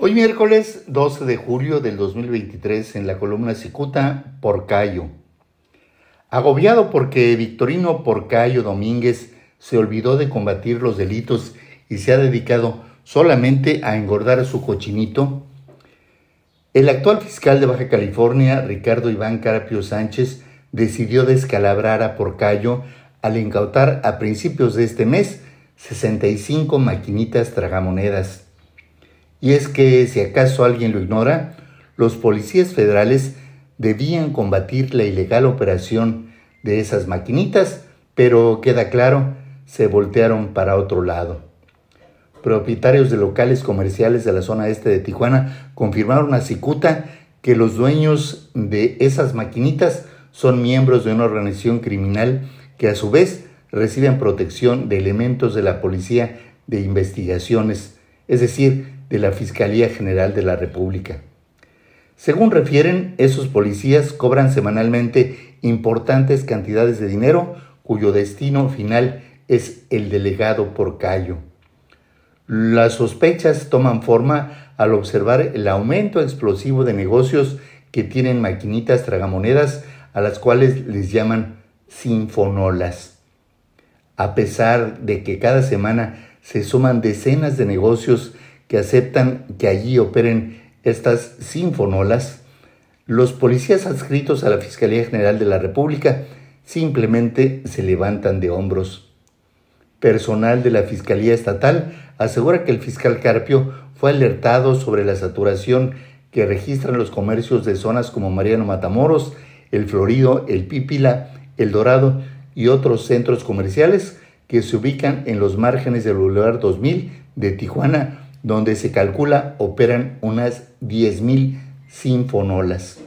Hoy miércoles 12 de julio del 2023 en la columna Cicuta, Porcayo. Agobiado porque Victorino Porcayo Domínguez se olvidó de combatir los delitos y se ha dedicado solamente a engordar su cochinito, el actual fiscal de Baja California, Ricardo Iván Carapio Sánchez, decidió descalabrar a Porcayo al incautar a principios de este mes 65 maquinitas tragamonedas y es que, si acaso alguien lo ignora, los policías federales debían combatir la ilegal operación de esas maquinitas, pero queda claro, se voltearon para otro lado. Propietarios de locales comerciales de la zona este de Tijuana confirmaron a Cicuta que los dueños de esas maquinitas son miembros de una organización criminal que a su vez reciben protección de elementos de la Policía de Investigaciones, es decir, de la Fiscalía General de la República. Según refieren, esos policías cobran semanalmente importantes cantidades de dinero cuyo destino final es el delegado por Cayo. Las sospechas toman forma al observar el aumento explosivo de negocios que tienen maquinitas tragamonedas a las cuales les llaman sinfonolas. A pesar de que cada semana se suman decenas de negocios que aceptan que allí operen estas sinfonolas, los policías adscritos a la Fiscalía General de la República simplemente se levantan de hombros. Personal de la Fiscalía Estatal asegura que el fiscal Carpio fue alertado sobre la saturación que registran los comercios de zonas como Mariano Matamoros, El Florido, El Pípila, El Dorado y otros centros comerciales que se ubican en los márgenes del Boulevard 2000 de Tijuana donde se calcula operan unas 10.000 sinfonolas.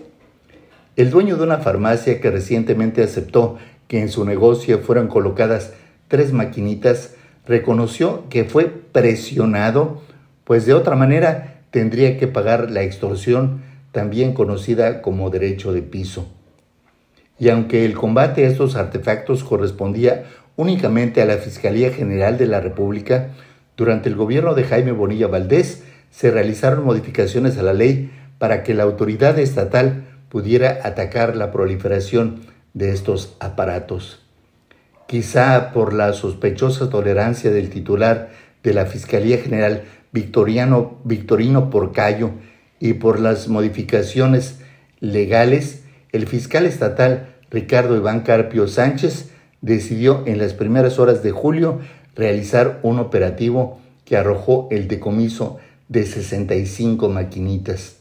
El dueño de una farmacia que recientemente aceptó que en su negocio fueran colocadas tres maquinitas, reconoció que fue presionado, pues de otra manera tendría que pagar la extorsión, también conocida como derecho de piso. Y aunque el combate a estos artefactos correspondía únicamente a la Fiscalía General de la República, durante el gobierno de Jaime Bonilla Valdés se realizaron modificaciones a la ley para que la autoridad estatal pudiera atacar la proliferación de estos aparatos. Quizá por la sospechosa tolerancia del titular de la Fiscalía General Victoriano, Victorino Porcayo y por las modificaciones legales, el fiscal estatal Ricardo Iván Carpio Sánchez decidió en las primeras horas de julio realizar un operativo que arrojó el decomiso de 65 maquinitas.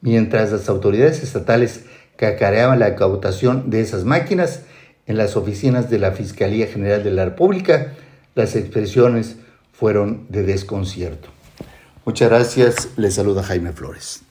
Mientras las autoridades estatales cacareaban la cautación de esas máquinas, en las oficinas de la Fiscalía General de la República, las expresiones fueron de desconcierto. Muchas gracias, les saluda Jaime Flores.